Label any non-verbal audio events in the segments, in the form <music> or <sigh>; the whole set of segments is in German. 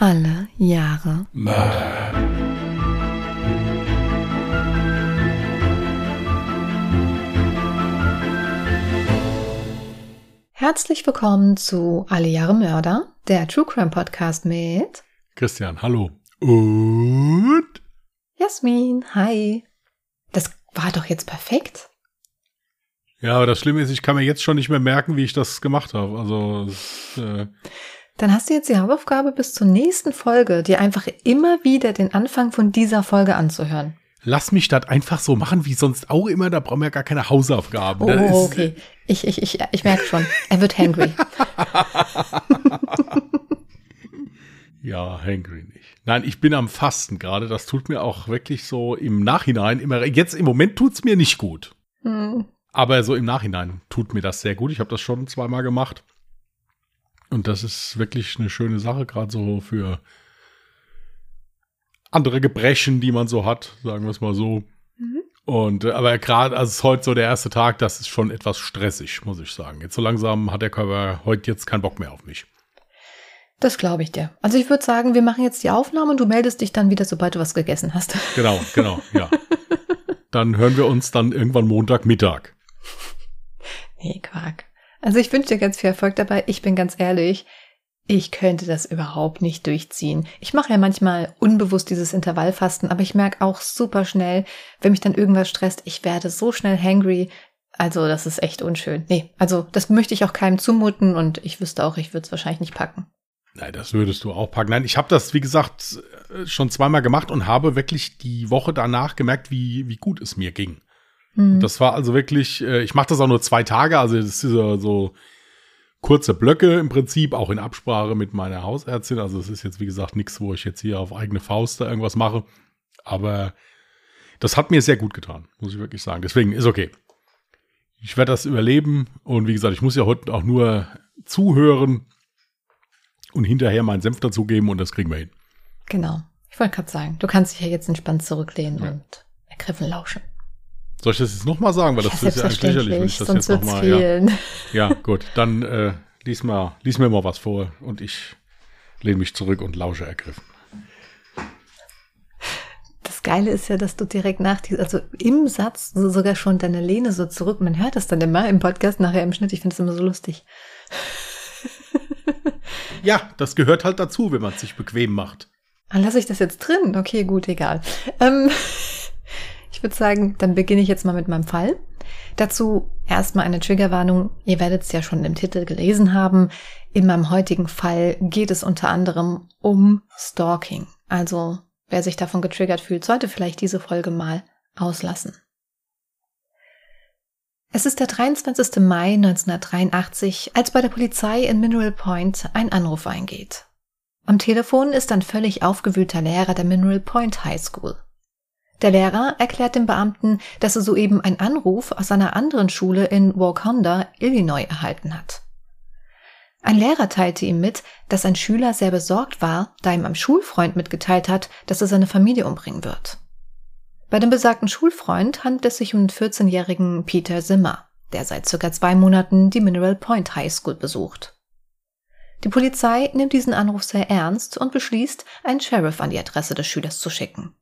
Alle Jahre Mörder. Herzlich willkommen zu Alle Jahre Mörder, der True Crime Podcast mit Christian, hallo. Und Jasmin. Hi. Das war doch jetzt perfekt. ja, aber das Schlimme ist, ich kann mir jetzt schon nicht mehr merken, wie ich das gemacht habe. Also es, äh, Dann hast du jetzt die Hausaufgabe bis zur nächsten Folge, dir einfach immer wieder den Anfang von dieser Folge anzuhören. lass mich das einfach so machen, wie sonst auch immer. Da brauchen wir gar keine Hausaufgaben. Oh, Das ist- okay. Ich, ich, ich, ich merke schon. Er wird hangry. <laughs> Ja, hangry nicht. Nein, ich bin am Fasten gerade. Das tut mir auch wirklich so im Nachhinein immer. Jetzt im Moment tut's mir nicht gut. Hm. Aber so im Nachhinein tut mir das sehr gut. Ich habe das schon zweimal gemacht. Und das ist wirklich eine schöne Sache, gerade so für andere Gebrechen, die man so hat, sagen wir es mal so. Mhm. Und äh, aber gerade, also es ist heute so der erste Tag, das ist schon etwas stressig, muss ich sagen. Jetzt so langsam hat der Körper heute jetzt keinen Bock mehr auf mich. Das glaube ich dir. Also ich würde sagen, wir machen jetzt die Aufnahme und du meldest dich dann wieder, sobald du was gegessen hast. <laughs> Genau, genau, ja. Dann hören wir uns dann irgendwann Montagmittag. Nee, Quark. Also ich wünsche dir ganz viel Erfolg dabei. Ich bin ganz ehrlich, ich könnte das überhaupt nicht durchziehen. Ich mache ja manchmal unbewusst dieses Intervallfasten, aber ich merke auch super schnell, wenn mich dann irgendwas stresst, ich werde so schnell hangry. Also das ist echt unschön. Nee, also das möchte ich auch keinem zumuten und ich wüsste auch, ich würde es wahrscheinlich nicht packen. Nein, das würdest du auch packen. Nein, ich habe das, wie gesagt, äh, schon zweimal gemacht und habe wirklich die Woche danach gemerkt, wie, wie gut es mir ging. Hm. Das war also wirklich, äh, ich mache das auch nur zwei Tage, also das ist so, so kurze Blöcke im Prinzip, auch in Absprache mit meiner Hausärztin. Also es ist jetzt, wie gesagt, nichts, wo ich jetzt hier auf eigene Faust da irgendwas mache. Aber das hat mir sehr gut getan, muss ich wirklich sagen. Deswegen ist okay. Ich werde das überleben und wie gesagt, ich muss ja heute auch nur zuhören und hinterher meinen Senf dazugeben und das kriegen wir hin. Genau. Ich wollte gerade sagen, du kannst dich ja jetzt entspannt zurücklehnen Ja. und ergriffen lauschen. Soll ich das jetzt nochmal sagen? Weil das ja, ist ja eigentlich lächerlich, wenn ich das sonst jetzt nochmal. Ja. ja, gut. Dann äh, lies, mal, lies mir mal was vor und ich lehne mich zurück und lausche ergriffen. Das Geile ist ja, dass du direkt nach diesem, also im Satz so sogar schon deine Lehne so zurück, man hört das dann immer im Podcast, nachher im Schnitt, ich finde es immer so lustig. Ja, das gehört halt dazu, wenn man es sich bequem macht. Ah, lasse ich das jetzt drin? Okay, gut, egal. Ähm, ich würde sagen, dann beginne ich jetzt mal mit meinem Fall. Dazu erstmal eine Triggerwarnung. Ihr werdet es ja schon im Titel gelesen haben. In meinem heutigen Fall geht es unter anderem um Stalking. Also, wer sich davon getriggert fühlt, sollte vielleicht diese Folge mal auslassen. Es ist der 23. Mai 1983, als bei der Polizei in Mineral Point ein Anruf eingeht. Am Telefon ist ein völlig aufgewühlter Lehrer der Mineral Point High School. Der Lehrer erklärt dem Beamten, dass er soeben einen Anruf aus einer anderen Schule in Wauconda, Illinois erhalten hat. Ein Lehrer teilte ihm mit, dass ein Schüler sehr besorgt war, da ihm ein Schulfreund mitgeteilt hat, dass er seine Familie umbringen wird. Bei dem besagten Schulfreund handelt es sich um den 14-jährigen Peter Zimmer, der seit circa zwei Monaten die Mineral Point High School besucht. Die Polizei nimmt diesen Anruf sehr ernst und beschließt, einen Sheriff an die Adresse des Schülers zu schicken.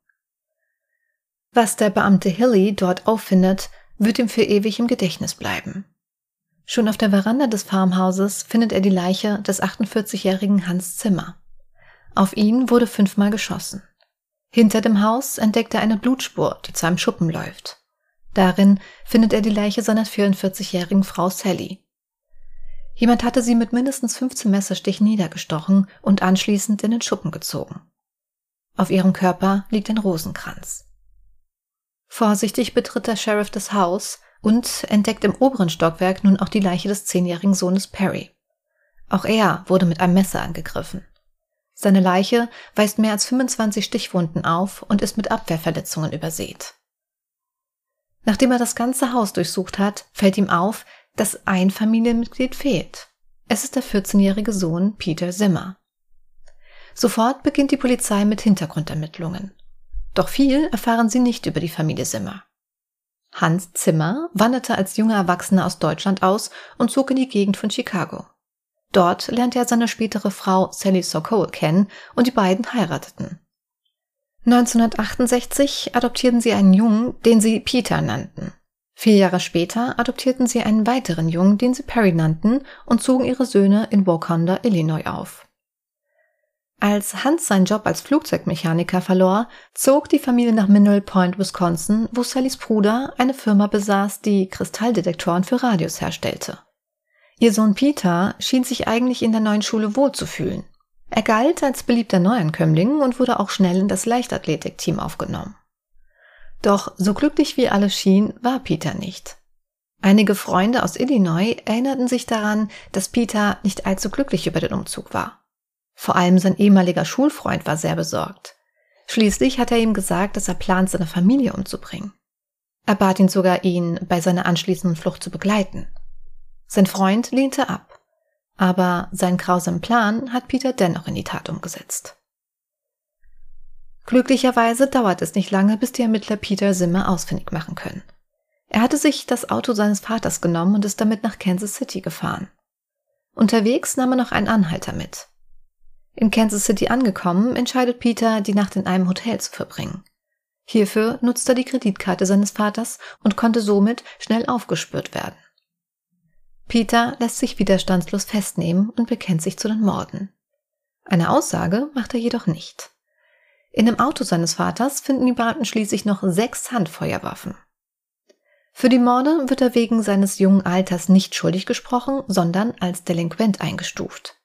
Was der Beamte Hilly dort auffindet, wird ihm für ewig im Gedächtnis bleiben. Schon auf der Veranda des Farmhauses findet er die Leiche des 48-jährigen Hans Zimmer. Auf ihn wurde fünfmal geschossen. Hinter dem Haus entdeckt er eine Blutspur, die zu einem Schuppen läuft. Darin findet er die Leiche seiner 44-jährigen Frau Sally. Jemand hatte sie mit mindestens 15 Messerstichen niedergestochen und anschließend in den Schuppen gezogen. Auf ihrem Körper liegt ein Rosenkranz. Vorsichtig betritt der Sheriff das Haus und entdeckt im oberen Stockwerk nun auch die Leiche des zehnjährigen Sohnes Perry. Auch er wurde mit einem Messer angegriffen. Seine Leiche weist mehr als 25 Stichwunden auf und ist mit Abwehrverletzungen übersät. Nachdem er das ganze Haus durchsucht hat, fällt ihm auf, dass ein Familienmitglied fehlt. Es ist der 14-jährige Sohn Peter Zimmer. Sofort beginnt die Polizei mit Hintergrundermittlungen. Doch viel erfahren sie nicht über die Familie Zimmer. Hans Zimmer wanderte als junger Erwachsener aus Deutschland aus und zog in die Gegend von Chicago. Dort lernte er seine spätere Frau Sally Sokol kennen und die beiden heirateten. 1968 adoptierten sie einen Jungen, den sie Peter nannten. Vier Jahre später adoptierten sie einen weiteren Jungen, den sie Perry nannten, und zogen ihre Söhne in Waukanda, Illinois auf. Als Hans seinen Job als Flugzeugmechaniker verlor, zog die Familie nach Mineral Point, Wisconsin, wo Sallys Bruder eine Firma besaß, die Kristalldetektoren für Radios herstellte. Ihr Sohn Peter schien sich eigentlich in der neuen Schule wohlzufühlen. Er galt als beliebter Neuankömmling und wurde auch schnell in das Leichtathletikteam aufgenommen. Doch so glücklich wie alles schien, war Peter nicht. Einige Freunde aus Illinois erinnerten sich daran, dass Peter nicht allzu glücklich über den Umzug war. Vor allem sein ehemaliger Schulfreund war sehr besorgt. Schließlich hat er ihm gesagt, dass er plant, seine Familie umzubringen. Er bat ihn sogar, ihn bei seiner anschließenden Flucht zu begleiten. Sein Freund lehnte ab, aber seinen grausamen Plan hat Peter dennoch in die Tat umgesetzt. Glücklicherweise dauert es nicht lange, bis die Ermittler Peter Zimmer ausfindig machen können. Er hatte sich das Auto seines Vaters genommen und ist damit nach Kansas City gefahren. Unterwegs nahm er noch einen Anhalter mit. In Kansas City angekommen, entscheidet Peter, die Nacht in einem Hotel zu verbringen. Hierfür nutzt er die Kreditkarte seines Vaters und konnte somit schnell aufgespürt werden. Peter lässt sich widerstandslos festnehmen und bekennt sich zu den Morden. Eine Aussage macht er jedoch nicht. In dem Auto seines Vaters finden die Beamten schließlich noch sechs Handfeuerwaffen. Für die Morde wird er wegen seines jungen Alters nicht schuldig gesprochen, sondern als Delinquent eingestuft.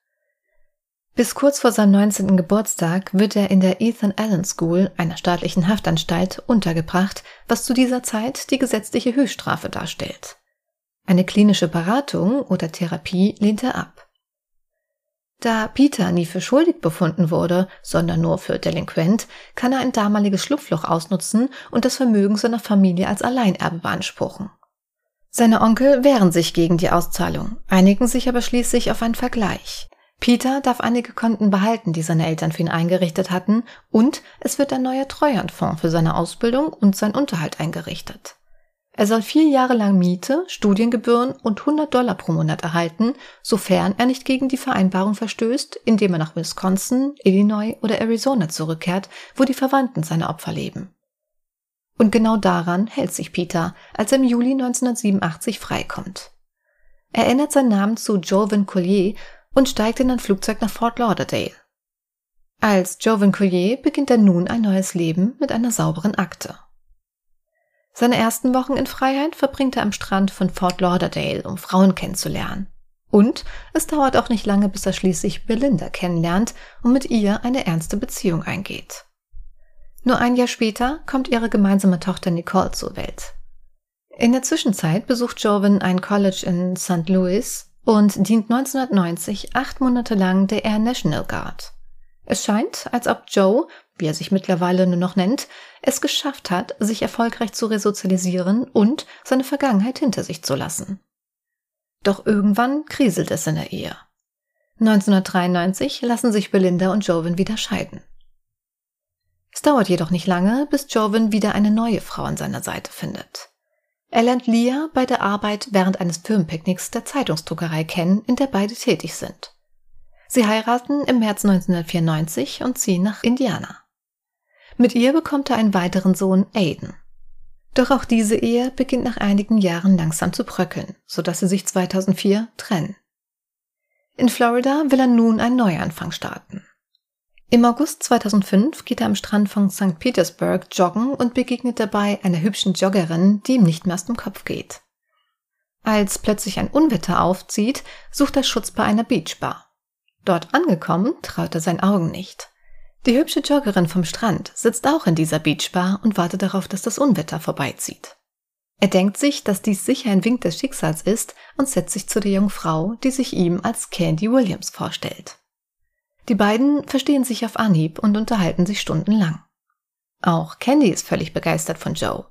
Bis kurz vor seinem 19. Geburtstag wird er in der Ethan Allen School, einer staatlichen Haftanstalt, untergebracht, was zu dieser Zeit die gesetzliche Höchststrafe darstellt. Eine klinische Beratung oder Therapie lehnt er ab. Da Peter nie für schuldig befunden wurde, sondern nur für delinquent, kann er ein damaliges Schlupfloch ausnutzen und das Vermögen seiner Familie als Alleinerbe beanspruchen. Seine Onkel wehren sich gegen die Auszahlung, einigen sich aber schließlich auf einen Vergleich. Peter darf einige Konten behalten, die seine Eltern für ihn eingerichtet hatten, und es wird ein neuer Treuhandfonds für seine Ausbildung und sein Unterhalt eingerichtet. Er soll vier Jahre lang Miete, Studiengebühren und 100 Dollar pro Monat erhalten, sofern er nicht gegen die Vereinbarung verstößt, indem er nach Wisconsin, Illinois oder Arizona zurückkehrt, wo die Verwandten seiner Opfer leben. Und genau daran hält sich Peter, als er im Juli 1987 freikommt. Er ändert seinen Namen zu Jovan Collier und steigt in ein Flugzeug nach Fort Lauderdale. Als Jovan Collier beginnt er nun ein neues Leben mit einer sauberen Akte. Seine ersten Wochen in Freiheit verbringt er am Strand von Fort Lauderdale, um Frauen kennenzulernen. Und es dauert auch nicht lange, bis er schließlich Belinda kennenlernt und mit ihr eine ernste Beziehung eingeht. Nur ein Jahr später kommt ihre gemeinsame Tochter Nicole zur Welt. In der Zwischenzeit besucht Joven ein College in St. Louis und dient 1990 acht Monate lang der Air National Guard. Es scheint, als ob Joe, wie er sich mittlerweile nur noch nennt, es geschafft hat, sich erfolgreich zu resozialisieren und seine Vergangenheit hinter sich zu lassen. Doch irgendwann kriselt es in der Ehe. 1993 lassen sich Belinda und Joven wieder scheiden. Es dauert jedoch nicht lange, bis Joven wieder eine neue Frau an seiner Seite findet. Er lernt Leah bei der Arbeit während eines Firmenpicknicks der Zeitungsdruckerei kennen, in der beide tätig sind. Sie heiraten im März 1994 und ziehen nach Indiana. Mit ihr bekommt er einen weiteren Sohn, Aiden. Doch auch diese Ehe beginnt nach einigen Jahren langsam zu bröckeln, sodass sie sich 2004 trennen. In Florida will er nun einen Neuanfang starten. Im August 2005 geht er am Strand von St. Petersburg joggen und begegnet dabei einer hübschen Joggerin, die ihm nicht mehr aus dem Kopf geht. Als plötzlich ein Unwetter aufzieht, sucht er Schutz bei einer Beachbar. Dort angekommen, traut er seinen Augen nicht. Die hübsche Joggerin vom Strand sitzt auch in dieser Beachbar und wartet darauf, dass das Unwetter vorbeizieht. Er denkt sich, dass dies sicher ein Wink des Schicksals ist und setzt sich zu der jungen Frau, die sich ihm als Candy Williams vorstellt. Die beiden verstehen sich auf Anhieb und unterhalten sich stundenlang. Auch Candy ist völlig begeistert von Joe.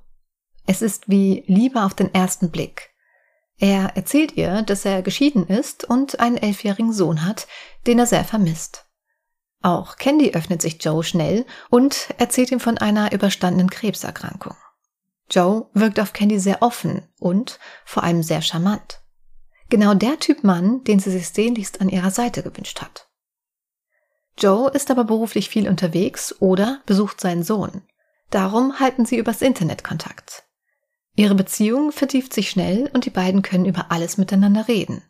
Es ist wie Liebe auf den ersten Blick. Er erzählt ihr, dass er geschieden ist und einen elfjährigen Sohn hat, den er sehr vermisst. Auch Candy öffnet sich Joe schnell und erzählt ihm von einer überstandenen Krebserkrankung. Joe wirkt auf Candy sehr offen und vor allem sehr charmant. Genau der Typ Mann, den sie sich sehnlichst an ihrer Seite gewünscht hat. Joe ist aber beruflich viel unterwegs oder besucht seinen Sohn. Darum halten sie übers Internet Kontakt. Ihre Beziehung vertieft sich schnell und die beiden können über alles miteinander reden.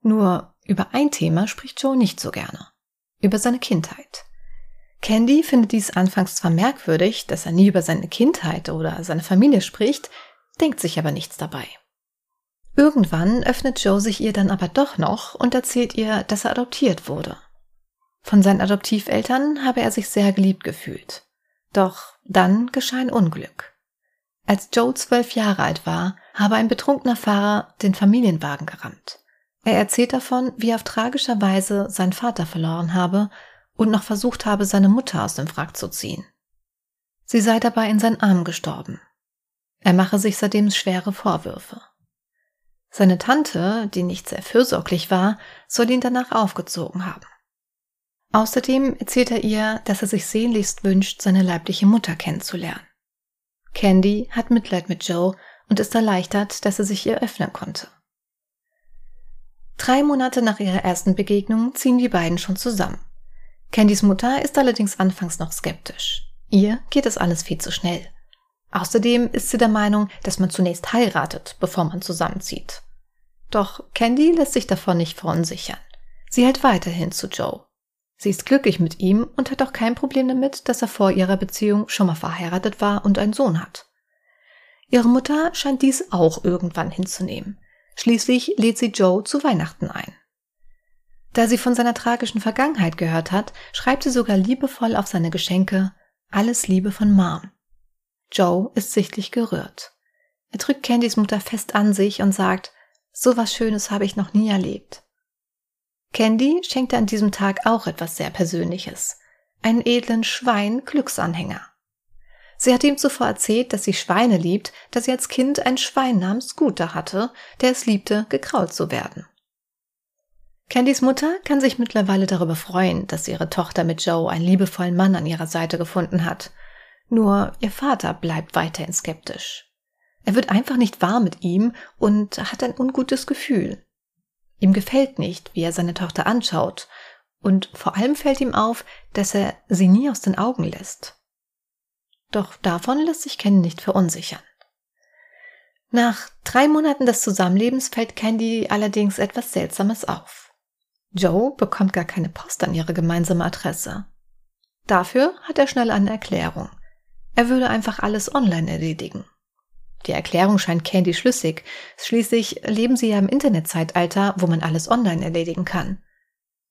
Nur über ein Thema spricht Joe nicht so gerne. Über seine Kindheit. Candy findet dies anfangs zwar merkwürdig, dass er nie über seine Kindheit oder seine Familie spricht, denkt sich aber nichts dabei. Irgendwann öffnet Joe sich ihr dann aber doch noch und erzählt ihr, dass er adoptiert wurde. Von seinen Adoptiveltern habe er sich sehr geliebt gefühlt. Doch dann geschah ein Unglück. Als Joe zwölf Jahre alt war, habe ein betrunkener Fahrer den Familienwagen gerammt. Er erzählt davon, wie er auf tragischer Weise seinen Vater verloren habe und noch versucht habe, seine Mutter aus dem Wrack zu ziehen. Sie sei dabei in seinen Arm gestorben. Er mache sich seitdem schwere Vorwürfe. Seine Tante, die nicht sehr fürsorglich war, soll ihn danach aufgezogen haben. Außerdem erzählt er ihr, dass er sich sehnlichst wünscht, seine leibliche Mutter kennenzulernen. Candy hat Mitleid mit Joe und ist erleichtert, dass er sich ihr öffnen konnte. Drei Monate nach ihrer ersten Begegnung ziehen die beiden schon zusammen. Candys Mutter ist allerdings anfangs noch skeptisch. Ihr geht das alles viel zu schnell. Außerdem ist sie der Meinung, dass man zunächst heiratet, bevor man zusammenzieht. Doch Candy lässt sich davon nicht verunsichern. Sie hält weiterhin zu Joe. Sie ist glücklich mit ihm und hat auch kein Problem damit, dass er vor ihrer Beziehung schon mal verheiratet war und einen Sohn hat. Ihre Mutter scheint dies auch irgendwann hinzunehmen. Schließlich lädt sie Joe zu Weihnachten ein. Da sie von seiner tragischen Vergangenheit gehört hat, schreibt sie sogar liebevoll auf seine Geschenke Alles Liebe von Mom. Joe ist sichtlich gerührt. Er drückt Candys Mutter fest an sich und sagt, so was Schönes habe ich noch nie erlebt. Candy schenkte an diesem Tag auch etwas sehr Persönliches. Einen edlen Schwein-Glücksanhänger. Sie hat ihm zuvor erzählt, dass sie Schweine liebt, dass sie als Kind ein Schwein namens Scooter hatte, der es liebte, gekrault zu werden. Candys Mutter kann sich mittlerweile darüber freuen, dass ihre Tochter mit Joe einen liebevollen Mann an ihrer Seite gefunden hat. Nur ihr Vater bleibt weiterhin skeptisch. Er wird einfach nicht warm mit ihm und hat ein ungutes Gefühl. Ihm gefällt nicht, wie er seine Tochter anschaut, und vor allem fällt ihm auf, dass er sie nie aus den Augen lässt. Doch davon lässt sich Candy nicht verunsichern. Nach drei Monaten des Zusammenlebens fällt Candy allerdings etwas Seltsames auf. Joe bekommt gar keine Post an ihre gemeinsame Adresse. Dafür hat er schnell eine Erklärung. Er würde einfach alles online erledigen. Die Erklärung scheint Candy schlüssig. Schließlich leben sie ja im Internetzeitalter, wo man alles online erledigen kann.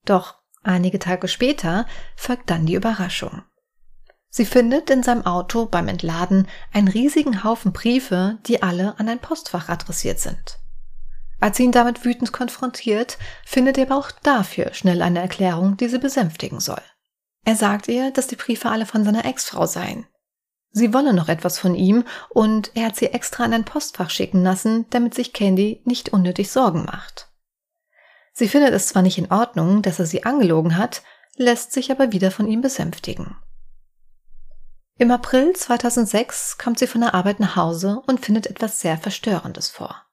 Doch einige Tage später folgt dann die Überraschung. Sie findet in seinem Auto beim Entladen einen riesigen Haufen Briefe, die alle an ein Postfach adressiert sind. Als sie ihn damit wütend konfrontiert, findet er aber auch dafür schnell eine Erklärung, die sie besänftigen soll. Er sagt ihr, dass die Briefe alle von seiner Ex-Frau seien. Sie wolle noch etwas von ihm und er hat sie extra in ein Postfach schicken lassen, damit sich Candy nicht unnötig Sorgen macht. Sie findet es zwar nicht in Ordnung, dass er sie angelogen hat, lässt sich aber wieder von ihm besänftigen. Im April 2006 kommt sie von der Arbeit nach Hause und findet etwas sehr Verstörendes vor.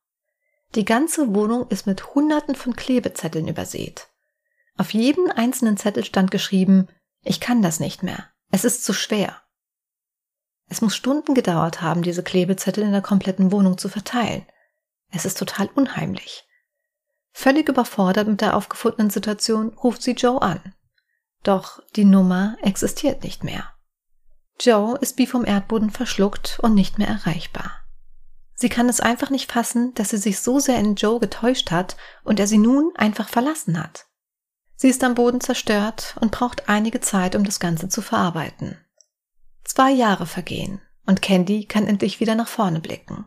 Die ganze Wohnung ist mit Hunderten von Klebezetteln übersät. Auf jeden einzelnen Zettel stand geschrieben, ich kann das nicht mehr. Es ist zu schwer. Es muss Stunden gedauert haben, diese Klebezettel in der kompletten Wohnung zu verteilen. Es ist total unheimlich. Völlig überfordert mit der aufgefundenen Situation ruft sie Joe an. Doch die Nummer existiert nicht mehr. Joe ist wie vom Erdboden verschluckt und nicht mehr erreichbar. Sie kann es einfach nicht fassen, dass sie sich so sehr in Joe getäuscht hat und er sie nun einfach verlassen hat. Sie ist am Boden zerstört und braucht einige Zeit, um das Ganze zu verarbeiten. Zwei Jahre vergehen und Candy kann endlich wieder nach vorne blicken.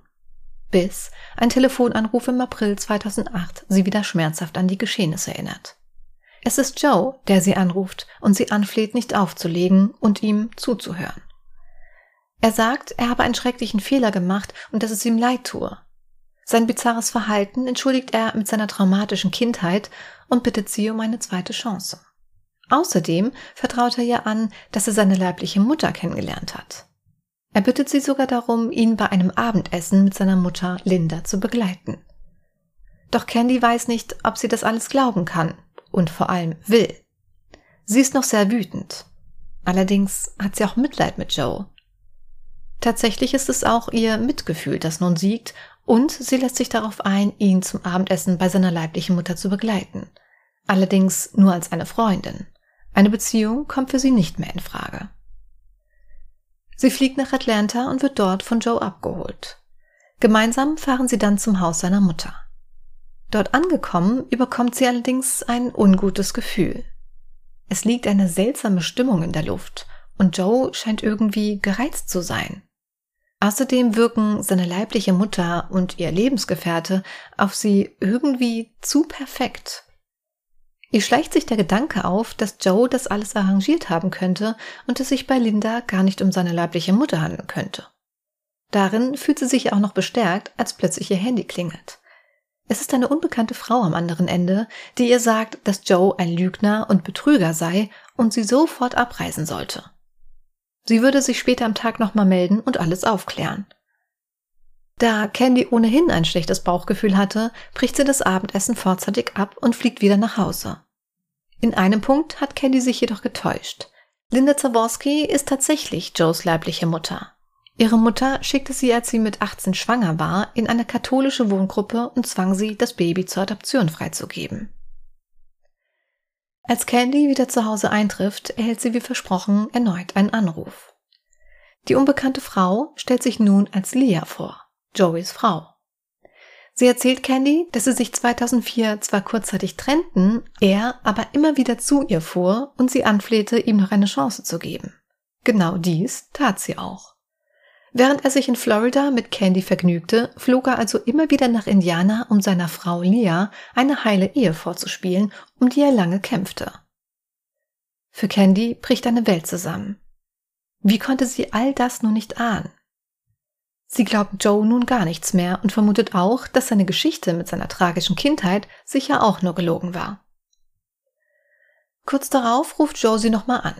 Bis ein Telefonanruf im April 2008 sie wieder schmerzhaft an die Geschehnisse erinnert. Es ist Joe, der sie anruft und sie anfleht, nicht aufzulegen und ihm zuzuhören. Er sagt, er habe einen schrecklichen Fehler gemacht und dass es ihm leid tue. Sein bizarres Verhalten entschuldigt er mit seiner traumatischen Kindheit und bittet sie um eine zweite Chance. Außerdem vertraut er ihr an, dass er seine leibliche Mutter kennengelernt hat. Er bittet sie sogar darum, ihn bei einem Abendessen mit seiner Mutter Linda zu begleiten. Doch Candy weiß nicht, ob sie das alles glauben kann und vor allem will. Sie ist noch sehr wütend. Allerdings hat sie auch Mitleid mit Joe. Tatsächlich ist es auch ihr Mitgefühl, das nun siegt, und sie lässt sich darauf ein, ihn zum Abendessen bei seiner leiblichen Mutter zu begleiten. Allerdings nur als eine Freundin. Eine Beziehung kommt für sie nicht mehr in Frage. Sie fliegt nach Atlanta und wird dort von Joe abgeholt. Gemeinsam fahren sie dann zum Haus seiner Mutter. Dort angekommen, überkommt sie allerdings ein ungutes Gefühl. Es liegt eine seltsame Stimmung in der Luft und Joe scheint irgendwie gereizt zu sein. Außerdem wirken seine leibliche Mutter und ihr Lebensgefährte auf sie irgendwie zu perfekt. Ihr schleicht sich der Gedanke auf, dass Joe das alles arrangiert haben könnte und es sich bei Linda gar nicht um seine leibliche Mutter handeln könnte. Darin fühlt sie sich auch noch bestärkt, als plötzlich ihr Handy klingelt. Es ist eine unbekannte Frau am anderen Ende, die ihr sagt, dass Joe ein Lügner und Betrüger sei und sie sofort abreisen sollte. Sie würde sich später am Tag nochmal melden und alles aufklären. Da Candy ohnehin ein schlechtes Bauchgefühl hatte, bricht sie das Abendessen vorzeitig ab und fliegt wieder nach Hause. In einem Punkt hat Candy sich jedoch getäuscht. Linda Zaworski ist tatsächlich Joes leibliche Mutter. Ihre Mutter schickte sie, als sie mit 18 schwanger war, in eine katholische Wohngruppe und zwang sie, das Baby zur Adoption freizugeben. Als Candy wieder zu Hause eintrifft, erhält sie wie versprochen erneut einen Anruf. Die unbekannte Frau stellt sich nun als Leah vor, Joeys Frau. Sie erzählt Candy, dass sie sich 2004 zwar kurzzeitig trennten, er aber immer wieder zu ihr fuhr und sie anflehte, ihm noch eine Chance zu geben. Genau dies tat sie auch. Während er sich in Florida mit Candy vergnügte, flog er also immer wieder nach Indiana, um seiner Frau Leah eine heile Ehe vorzuspielen, um die er lange kämpfte. Für Candy bricht eine Welt zusammen. Wie konnte sie all das nur nicht ahnen? Sie glaubt Joe nun gar nichts mehr und vermutet auch, dass seine Geschichte mit seiner tragischen Kindheit sicher auch nur gelogen war. Kurz darauf ruft Joe sie nochmal an.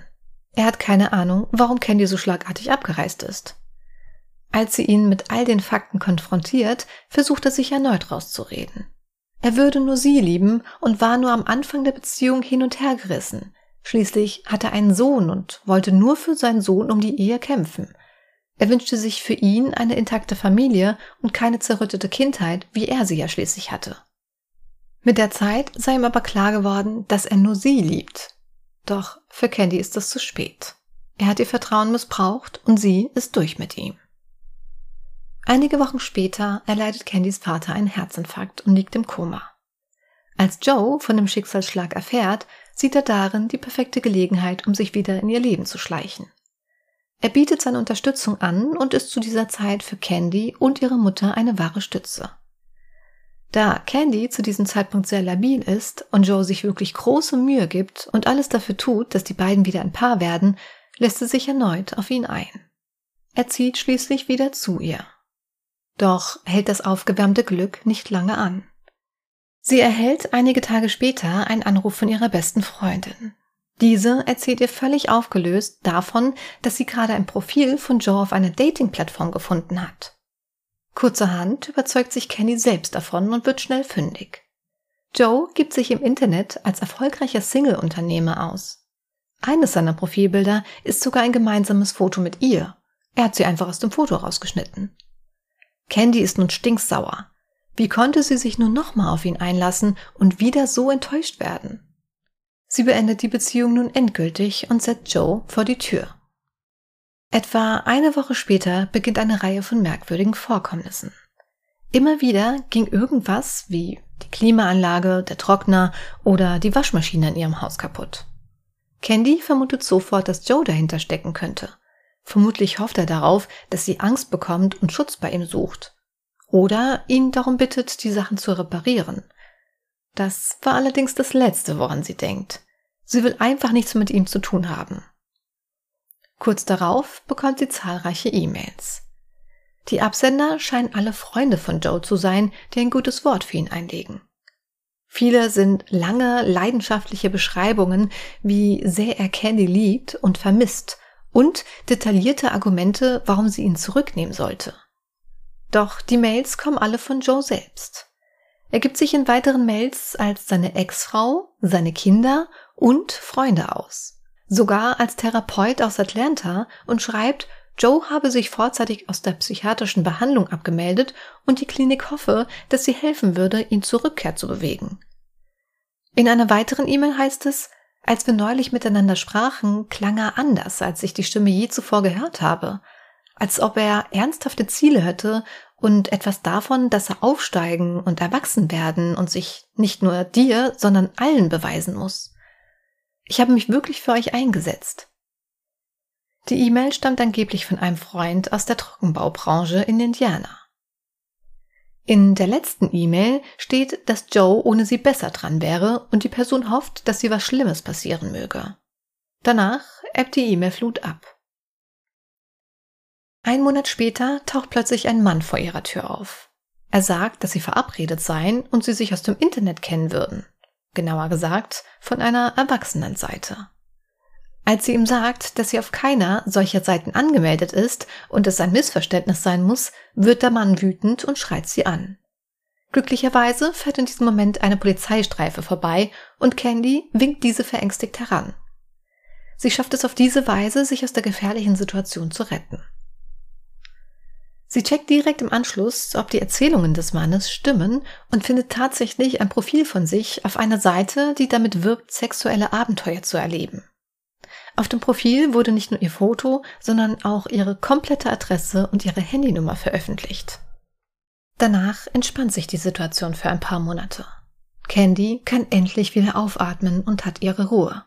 Er hat keine Ahnung, warum Candy so schlagartig abgereist ist. Als sie ihn mit all den Fakten konfrontiert, versucht er sich erneut rauszureden. Er würde nur sie lieben und war nur am Anfang der Beziehung hin und her gerissen. Schließlich hatte er einen Sohn und wollte nur für seinen Sohn um die Ehe kämpfen. Er wünschte sich für ihn eine intakte Familie und keine zerrüttete Kindheit, wie er sie ja schließlich hatte. Mit der Zeit sei ihm aber klar geworden, dass er nur sie liebt. Doch für Candy ist es zu spät. Er hat ihr Vertrauen missbraucht und sie ist durch mit ihm. Einige Wochen später erleidet Candys Vater einen Herzinfarkt und liegt im Koma. Als Joe von dem Schicksalsschlag erfährt, sieht er darin die perfekte Gelegenheit, um sich wieder in ihr Leben zu schleichen. Er bietet seine Unterstützung an und ist zu dieser Zeit für Candy und ihre Mutter eine wahre Stütze. Da Candy zu diesem Zeitpunkt sehr labil ist und Joe sich wirklich große Mühe gibt und alles dafür tut, dass die beiden wieder ein Paar werden, lässt sie sich erneut auf ihn ein. Er zieht schließlich wieder zu ihr. Doch hält das aufgewärmte Glück nicht lange an. Sie erhält einige Tage später einen Anruf von ihrer besten Freundin. Diese erzählt ihr völlig aufgelöst davon, dass sie gerade ein Profil von Joe auf einer Dating-Plattform gefunden hat. Kurzerhand überzeugt sich Kenny selbst davon und wird schnell fündig. Joe gibt sich im Internet als erfolgreicher Single-Unternehmer aus. Eines seiner Profilbilder ist sogar ein gemeinsames Foto mit ihr. Er hat sie einfach aus dem Foto rausgeschnitten. Candy ist nun stinksauer. Wie konnte sie sich nun nochmal auf ihn einlassen und wieder so enttäuscht werden? Sie beendet die Beziehung nun endgültig und setzt Joe vor die Tür. Etwa eine Woche später beginnt eine Reihe von merkwürdigen Vorkommnissen. Immer wieder ging irgendwas wie die Klimaanlage, der Trockner oder die Waschmaschine in ihrem Haus kaputt. Candy vermutet sofort, dass Joe dahinter stecken könnte Vermutlich hofft er darauf, dass sie Angst bekommt und Schutz bei ihm sucht. Oder ihn darum bittet, die Sachen zu reparieren. Das war allerdings das Letzte, woran sie denkt. Sie will einfach nichts mit ihm zu tun haben. Kurz darauf bekommt sie zahlreiche E-Mails. Die Absender scheinen alle Freunde von Joe zu sein, die ein gutes Wort für ihn einlegen. Viele sind lange, leidenschaftliche Beschreibungen, wie sehr er Candy liebt und vermisst und detaillierte Argumente, warum sie ihn zurücknehmen sollte. Doch die Mails kommen alle von Joe selbst. Er gibt sich in weiteren Mails als seine Ex-Frau, seine Kinder und Freunde aus. Sogar als Therapeut aus Atlanta und schreibt, Joe habe sich vorzeitig aus der psychiatrischen Behandlung abgemeldet und die Klinik hoffe, dass sie helfen würde, ihn zur Rückkehr zu bewegen. In einer weiteren E-Mail heißt es, als wir neulich miteinander sprachen, klang er anders, als ich die Stimme je zuvor gehört habe, als ob er ernsthafte Ziele hätte und etwas davon, dass er aufsteigen und erwachsen werden und sich nicht nur dir, sondern allen beweisen muss. Ich habe mich wirklich für euch eingesetzt. Die E-Mail stammt angeblich von einem Freund aus der Trockenbaubranche in Indiana. In der letzten E-Mail steht, dass Joe ohne sie besser dran wäre und die Person hofft, dass sie was Schlimmes passieren möge. Danach ebbt die E-Mail-Flut ab. Ein Monat später taucht plötzlich ein Mann vor ihrer Tür auf. Er sagt, dass sie verabredet seien und sie sich aus dem Internet kennen würden. Genauer gesagt, von einer Erwachsenenseite. Als sie ihm sagt, dass sie auf keiner solcher Seiten angemeldet ist und es ein Missverständnis sein muss, wird der Mann wütend und schreit sie an. Glücklicherweise fährt in diesem Moment eine Polizeistreife vorbei und Candy winkt diese verängstigt heran. Sie schafft es auf diese Weise, sich aus der gefährlichen Situation zu retten. Sie checkt direkt im Anschluss, ob die Erzählungen des Mannes stimmen und findet tatsächlich ein Profil von sich auf einer Seite, die damit wirbt, sexuelle Abenteuer zu erleben. Auf dem Profil wurde nicht nur ihr Foto, sondern auch ihre komplette Adresse und ihre Handynummer veröffentlicht. Danach entspannt sich die Situation für ein paar Monate. Candy kann endlich wieder aufatmen und hat ihre Ruhe.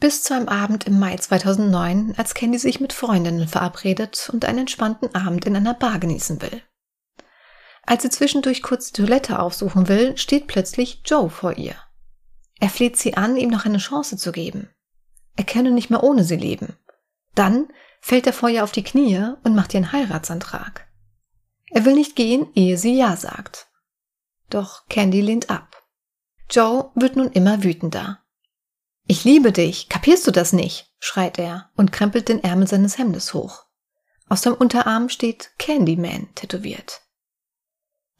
Bis zu einem Abend im Mai 2009, als Candy sich mit Freundinnen verabredet und einen entspannten Abend in einer Bar genießen will. Als sie zwischendurch kurz die Toilette aufsuchen will, steht plötzlich Joe vor ihr. Er fleht sie an, ihm noch eine Chance zu geben. Er könne nicht mehr ohne sie leben. Dann fällt er vor ihr auf die Knie und macht ihr einen Heiratsantrag. Er will nicht gehen, ehe sie Ja sagt. Doch Candy lehnt ab. Joe wird nun immer wütender. Ich liebe dich, kapierst du das nicht? schreit er und krempelt den Ärmel seines Hemdes hoch. Aus seinem Unterarm steht Candyman tätowiert.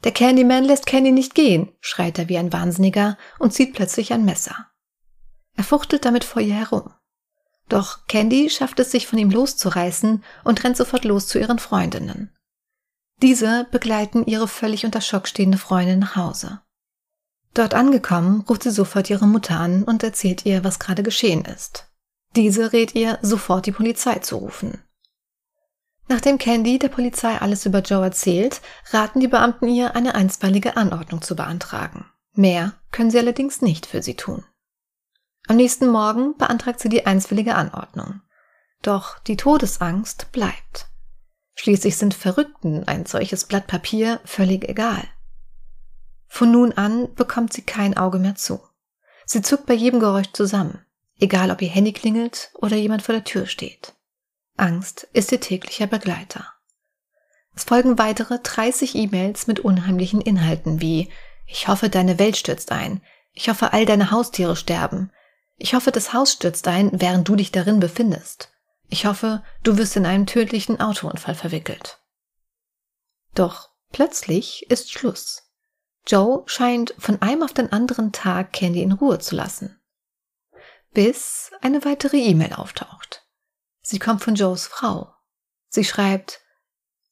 Der Candyman lässt Candy nicht gehen, schreit er wie ein Wahnsinniger und zieht plötzlich ein Messer. Er fuchtelt damit vor ihr herum. Doch Candy schafft es sich von ihm loszureißen und rennt sofort los zu ihren Freundinnen. Diese begleiten ihre völlig unter Schock stehende Freundin nach Hause. Dort angekommen, ruft sie sofort ihre Mutter an und erzählt ihr, was gerade geschehen ist. Diese rät ihr, sofort die Polizei zu rufen. Nachdem Candy der Polizei alles über Joe erzählt, raten die Beamten ihr, eine einstweilige Anordnung zu beantragen. Mehr können sie allerdings nicht für sie tun. Am nächsten Morgen beantragt sie die einstwillige Anordnung. Doch die Todesangst bleibt. Schließlich sind Verrückten ein solches Blatt Papier völlig egal. Von nun an bekommt sie kein Auge mehr zu. Sie zuckt bei jedem Geräusch zusammen, egal ob ihr Handy klingelt oder jemand vor der Tür steht. Angst ist ihr täglicher Begleiter. Es folgen weitere 30 E-Mails mit unheimlichen Inhalten wie Ich hoffe, deine Welt stürzt ein. Ich hoffe, all deine Haustiere sterben. Ich hoffe, das Haus stürzt ein, während du dich darin befindest. Ich hoffe, du wirst in einen tödlichen Autounfall verwickelt. Doch plötzlich ist Schluss. Joe scheint von einem auf den anderen Tag Candy in Ruhe zu lassen. Bis eine weitere E-Mail auftaucht. Sie kommt von Joes Frau. Sie schreibt,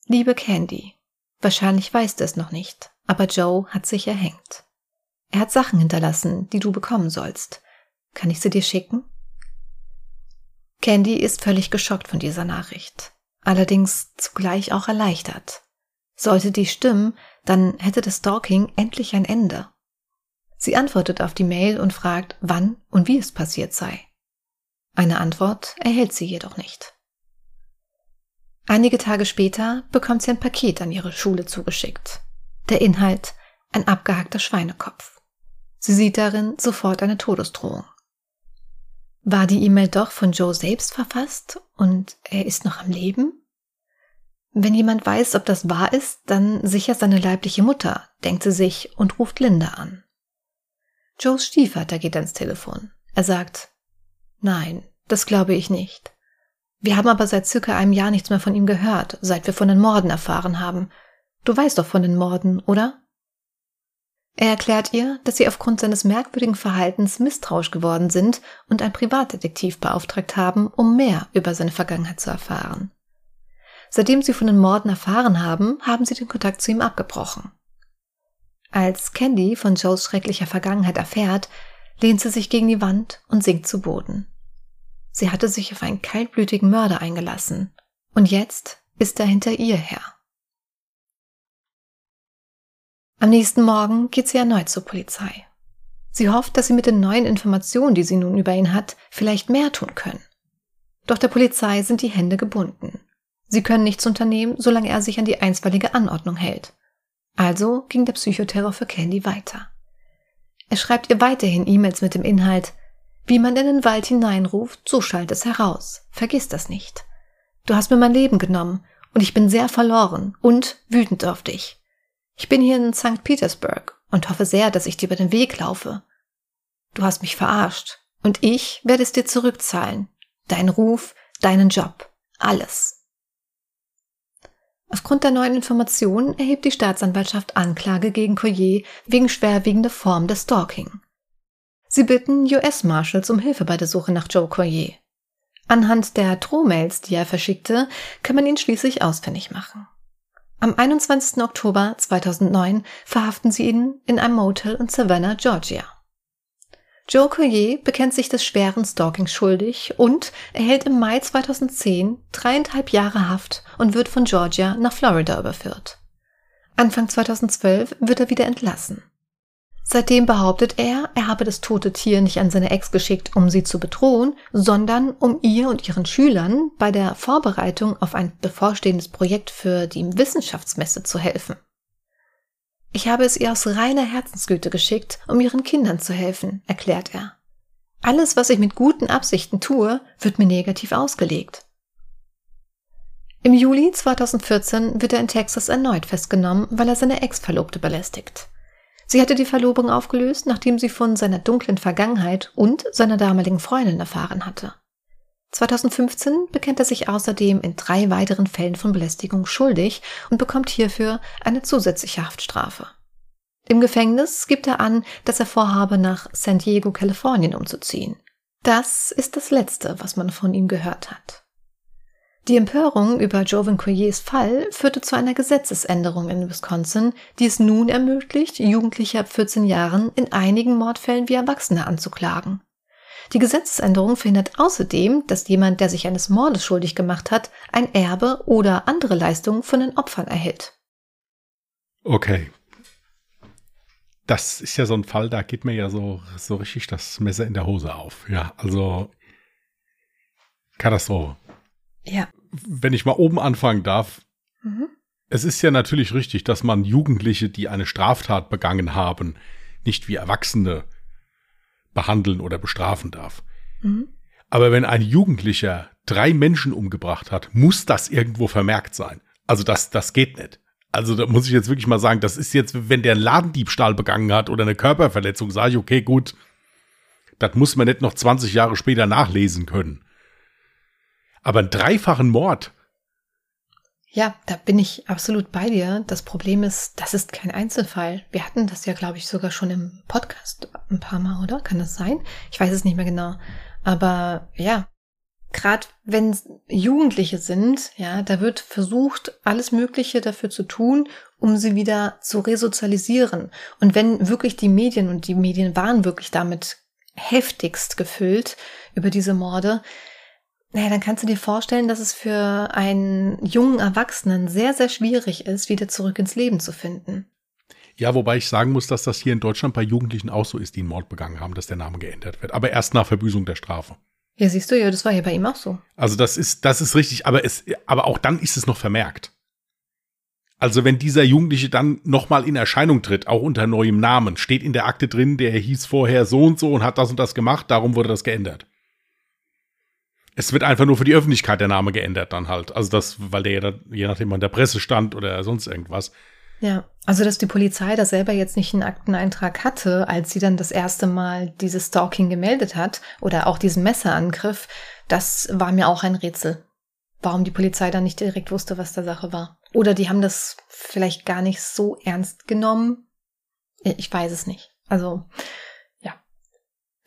Liebe Candy, wahrscheinlich weißt du es noch nicht, aber Joe hat sich erhängt. Er hat Sachen hinterlassen, die du bekommen sollst. Kann ich sie dir schicken? Candy ist völlig geschockt von dieser Nachricht, allerdings zugleich auch erleichtert. Sollte die stimmen, dann hätte das Stalking endlich ein Ende. Sie antwortet auf die Mail und fragt, wann und wie es passiert sei. Eine Antwort erhält sie jedoch nicht. Einige Tage später bekommt sie ein Paket an ihre Schule zugeschickt. Der Inhalt ein abgehackter Schweinekopf. Sie sieht darin sofort eine Todesdrohung. War die E-Mail doch von Joe selbst verfasst und er ist noch am Leben? Wenn jemand weiß, ob das wahr ist, dann sicher seine leibliche Mutter, denkt sie sich und ruft Linda an. Joes Stiefvater geht ans Telefon. Er sagt, nein, das glaube ich nicht. Wir haben aber seit circa einem Jahr nichts mehr von ihm gehört, seit wir von den Morden erfahren haben. Du weißt doch von den Morden, oder? Er erklärt ihr, dass sie aufgrund seines merkwürdigen Verhaltens misstrauisch geworden sind und einen Privatdetektiv beauftragt haben, um mehr über seine Vergangenheit zu erfahren. Seitdem sie von den Morden erfahren haben, haben sie den Kontakt zu ihm abgebrochen. Als Candy von Joes schrecklicher Vergangenheit erfährt, lehnt sie sich gegen die Wand und sinkt zu Boden. Sie hatte sich auf einen kaltblütigen Mörder eingelassen, und jetzt ist er hinter ihr her. Am nächsten Morgen geht sie erneut zur Polizei. Sie hofft, dass sie mit den neuen Informationen, die sie nun über ihn hat, vielleicht mehr tun können. Doch der Polizei sind die Hände gebunden. Sie können nichts unternehmen, solange er sich an die einstweilige Anordnung hält. Also ging der Psychoterror für Candy weiter. Er schreibt ihr weiterhin E-Mails mit dem Inhalt, wie man in den Wald hineinruft, so schallt es heraus. Vergiss das nicht. Du hast mir mein Leben genommen und ich bin sehr verloren und wütend auf dich. Ich bin hier in St. Petersburg und hoffe sehr, dass ich dir über den Weg laufe. Du hast mich verarscht und ich werde es dir zurückzahlen. Dein Ruf, deinen Job, alles. Aufgrund der neuen Informationen erhebt die Staatsanwaltschaft Anklage gegen Collier wegen schwerwiegender Form des Stalking. Sie bitten US-Marshals um Hilfe bei der Suche nach Joe Collier. Anhand der Drohmails, die er verschickte, kann man ihn schließlich ausfindig machen. Am 21. Oktober 2009 verhaften sie ihn in einem Motel in Savannah, Georgia. Joe Collier bekennt sich des schweren Stalkings schuldig und erhält im Mai 2010 dreieinhalb Jahre Haft und wird von Georgia nach Florida überführt. Anfang 2012 wird er wieder entlassen. Seitdem behauptet er, er habe das tote Tier nicht an seine Ex geschickt, um sie zu bedrohen, sondern um ihr und ihren Schülern bei der Vorbereitung auf ein bevorstehendes Projekt für die Wissenschaftsmesse zu helfen. Ich habe es ihr aus reiner Herzensgüte geschickt, um ihren Kindern zu helfen, erklärt er. Alles, was ich mit guten Absichten tue, wird mir negativ ausgelegt. Im Juli 2014 wird er in Texas erneut festgenommen, weil er seine Ex-Verlobte belästigt. Sie hatte die Verlobung aufgelöst, nachdem sie von seiner dunklen Vergangenheit und seiner damaligen Freundin erfahren hatte. 2015 bekennt er sich außerdem in drei weiteren Fällen von Belästigung schuldig und bekommt hierfür eine zusätzliche Haftstrafe. Im Gefängnis gibt er an, dass er vorhabe, nach San Diego, Kalifornien umzuziehen. Das ist das Letzte, was man von ihm gehört hat. Die Empörung über Jovan Colliers Fall führte zu einer Gesetzesänderung in Wisconsin, die es nun ermöglicht, Jugendliche ab 14 Jahren in einigen Mordfällen wie Erwachsene anzuklagen. Die Gesetzesänderung verhindert außerdem, dass jemand, der sich eines Mordes schuldig gemacht hat, ein Erbe oder andere Leistungen von den Opfern erhält. Okay. Das ist ja so ein Fall, da geht mir ja so, so richtig das Messer in der Hose auf. Ja, also Katastrophe. Ja. Wenn ich mal oben anfangen darf. Mhm. Es ist ja natürlich richtig, dass man Jugendliche, die eine Straftat begangen haben, nicht wie Erwachsene behandeln oder bestrafen darf. Mhm. Aber wenn ein Jugendlicher drei Menschen umgebracht hat, muss das irgendwo vermerkt sein. Also das, das geht nicht. Also da muss ich jetzt wirklich mal sagen, das ist jetzt, wenn der einen Ladendiebstahl begangen hat oder eine Körperverletzung, sage ich, okay, gut, das muss man nicht noch 20 Jahre später nachlesen können. Aber einen dreifachen Mord. Ja, da bin ich absolut bei dir. Das Problem ist, das ist kein Einzelfall. Wir hatten das ja, glaube ich, sogar schon im Podcast ein paar Mal, oder? Kann das sein? Ich weiß es nicht mehr genau. Aber ja, gerade wenn Jugendliche sind, ja, da wird versucht, alles Mögliche dafür zu tun, um sie wieder zu resozialisieren. Und wenn wirklich die Medien, und die Medien waren wirklich damit heftigst gefüllt über diese Morde, naja, dann kannst du dir vorstellen, dass es für einen jungen Erwachsenen sehr, sehr schwierig ist, wieder zurück ins Leben zu finden. Ja, wobei ich sagen muss, dass das hier in Deutschland bei Jugendlichen auch so ist, die einen Mord begangen haben, dass der Name geändert wird. Aber erst nach Verbüßung der Strafe. Ja, siehst du, ja, das war ja bei ihm auch so. Also das ist, das ist richtig, aber es, aber auch dann ist es noch vermerkt. Also wenn dieser Jugendliche dann nochmal in Erscheinung tritt, auch unter neuem Namen, steht in der Akte drin, der hieß vorher so und so und hat das und das gemacht, darum wurde das geändert. Es wird einfach nur für die Öffentlichkeit der Name geändert dann halt. Also das, weil der ja je nachdem an der Presse stand oder sonst irgendwas. Ja, also dass die Polizei da selber jetzt nicht einen Akteneintrag hatte, als sie dann das erste Mal dieses Stalking gemeldet hat oder auch diesen Messerangriff, das war mir auch ein Rätsel. Warum die Polizei dann nicht direkt wusste, was der Sache war. Oder die haben das vielleicht gar nicht so ernst genommen. Ich weiß es nicht. Also.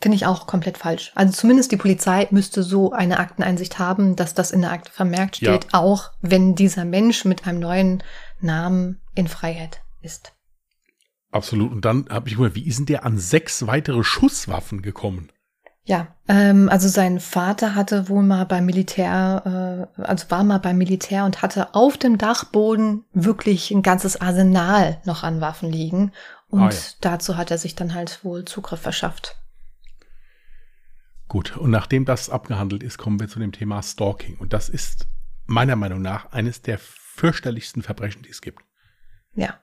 Finde ich auch komplett falsch. Also zumindest die Polizei müsste so eine Akteneinsicht haben, dass das in der Akte vermerkt steht, ja. auch wenn dieser Mensch mit einem neuen Namen in Freiheit ist. Absolut. Und dann habe ich mal, wie ist denn der an sechs weitere Schusswaffen gekommen? Ja, ähm, also sein Vater hatte wohl mal beim Militär, äh, also war mal beim Militär und hatte auf dem Dachboden wirklich ein ganzes Arsenal noch an Waffen liegen. Und ah, ja. dazu hat er sich dann halt wohl Zugriff verschafft. Gut, und nachdem das abgehandelt ist, kommen wir zu dem Thema Stalking. Und das ist meiner Meinung nach eines der fürchterlichsten Verbrechen, die es gibt. Ja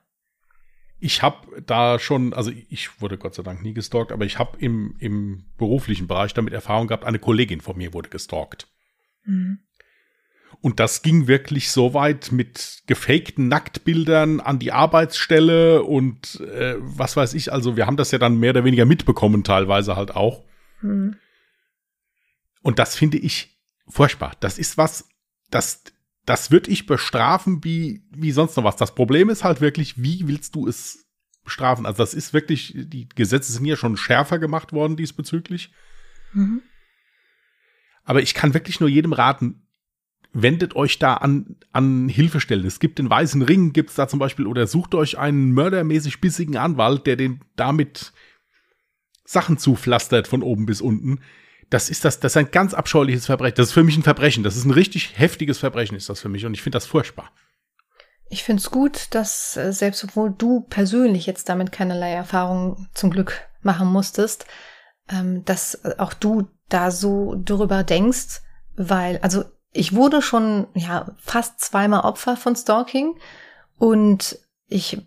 ich habe da schon, also ich wurde Gott sei Dank nie gestalkt, aber ich habe im, im beruflichen Bereich damit Erfahrung gehabt, eine Kollegin von mir wurde gestalkt. Mhm. Und das ging wirklich so weit mit gefakten Nacktbildern an die Arbeitsstelle und äh, was weiß ich. Also wir haben das ja dann mehr oder weniger mitbekommen, teilweise halt auch. Mhm. Und das finde ich furchtbar. Das ist was, das das würde ich bestrafen wie, wie sonst noch was. Das Problem ist halt wirklich, wie willst du es bestrafen? Also das ist wirklich, die Gesetze sind ja schon schärfer gemacht worden diesbezüglich. Mhm. Aber ich kann wirklich nur jedem raten, wendet euch da an, an Hilfestellen. Es gibt den Weißen Ring, gibt es da zum Beispiel, oder sucht euch einen mördermäßig bissigen Anwalt, der den damit Sachen zupflastert von oben bis unten das ist das, das ist ein ganz abscheuliches Verbrechen. Das ist für mich ein Verbrechen. Das ist ein richtig heftiges Verbrechen, ist das für mich. Und ich finde das furchtbar. Ich finde es gut, dass äh, selbst obwohl du persönlich jetzt damit keinerlei Erfahrung zum Glück machen musstest, ähm, dass äh, auch du da so drüber denkst, weil, also ich wurde schon ja fast zweimal Opfer von Stalking und ich,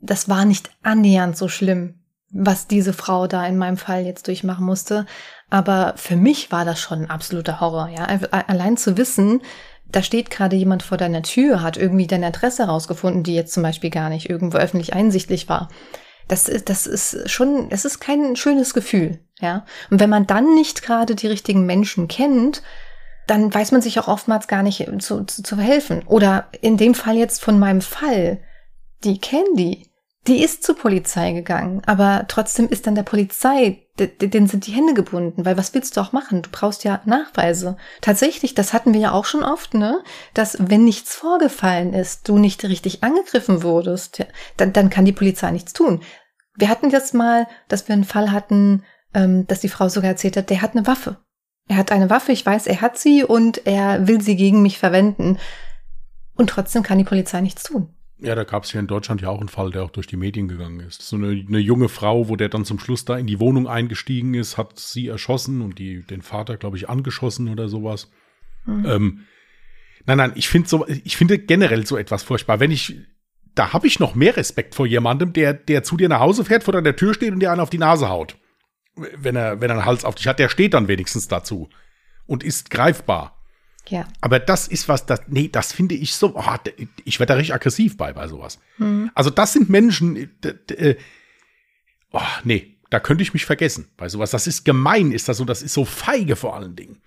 das war nicht annähernd so schlimm, was diese Frau da in meinem Fall jetzt durchmachen musste. Aber für mich war das schon ein absoluter Horror, ja. Allein zu wissen, da steht gerade jemand vor deiner Tür, hat irgendwie deine Adresse rausgefunden, die jetzt zum Beispiel gar nicht irgendwo öffentlich einsichtlich war. Das ist, das ist schon, es ist kein schönes Gefühl, ja. Und wenn man dann nicht gerade die richtigen Menschen kennt, dann weiß man sich auch oftmals gar nicht zu, zu, zu helfen. Oder in dem Fall jetzt von meinem Fall, die Candy, die ist zur Polizei gegangen, aber trotzdem ist dann der Polizei, denen sind die Hände gebunden, weil was willst du auch machen? Du brauchst ja Nachweise. Tatsächlich, das hatten wir ja auch schon oft, ne? Dass wenn nichts vorgefallen ist, du nicht richtig angegriffen wurdest, ja, dann, dann kann die Polizei nichts tun. Wir hatten jetzt mal, dass wir einen Fall hatten, ähm, dass die Frau sogar erzählt hat, der hat eine Waffe. Er hat eine Waffe, ich weiß, er hat sie und er will sie gegen mich verwenden. Und trotzdem kann die Polizei nichts tun. Ja, da gab es ja in Deutschland ja auch einen Fall, der auch durch die Medien gegangen ist. So eine, eine, junge Frau, wo der dann zum Schluss da in die Wohnung eingestiegen ist, hat sie erschossen und die, den Vater, glaube ich, angeschossen oder sowas. Mhm. Ähm, nein, nein, ich finde so, ich finde generell so etwas furchtbar. Wenn ich, da habe ich noch mehr Respekt vor jemandem, der, der zu dir nach Hause fährt, vor deiner Tür steht und dir einen auf die Nase haut. Wenn er, wenn er einen Hals auf dich hat, der steht dann wenigstens dazu und ist greifbar. Ja. Aber das ist was, das, nee, das finde ich so, oh, ich werde da richtig aggressiv bei, bei sowas. Mhm. Also das sind Menschen, äh, oh, nee, da könnte ich mich vergessen bei sowas. Das ist gemein, ist das so, das ist so feige vor allen Dingen.